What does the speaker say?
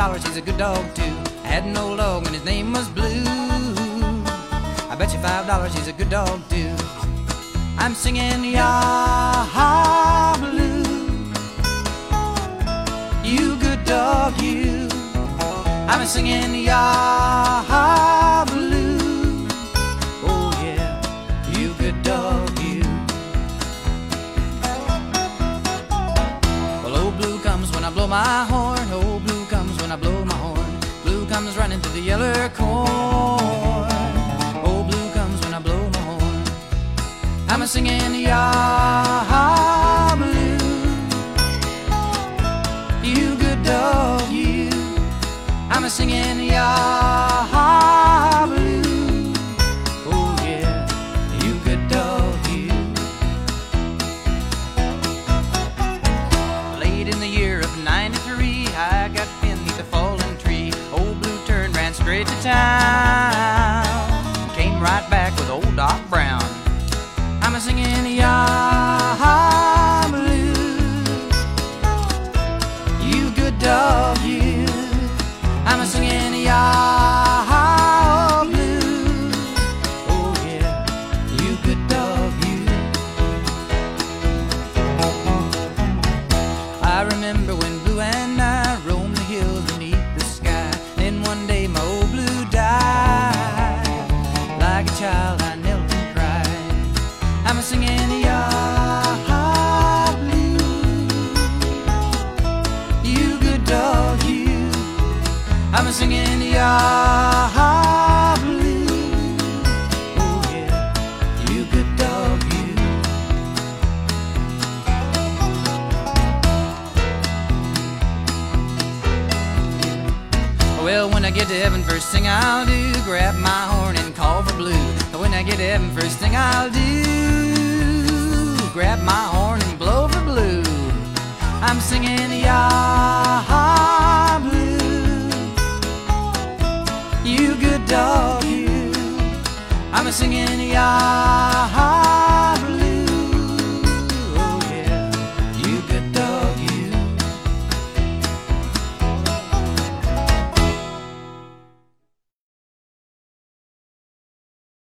dollars, he's a good dog too. I had an old dog and his name was Blue. I bet you five dollars, he's a good dog too. I'm singing Yah Blue. You good dog, you. I'm singing Yah my horn. Old blue comes when I blow my horn. Blue comes running through the yellow corn. Old blue comes when I blow my horn. I'm a singing Yah Blue. You good dog, you. I'm a singing Yah straight to town. Came right back with old Doc Brown. I'm a singing Yah Blue. You good dog, you. I'm a singing Yah Blue. Oh yeah, you good dog, you. I remember when Blue and I I'm singing Yah Blue. Oh yeah, you good dog, you. Well, when I get to heaven, first thing I'll do, grab my horn and call for blue. When I get to heaven, first thing I'll do, grab my horn singing Yah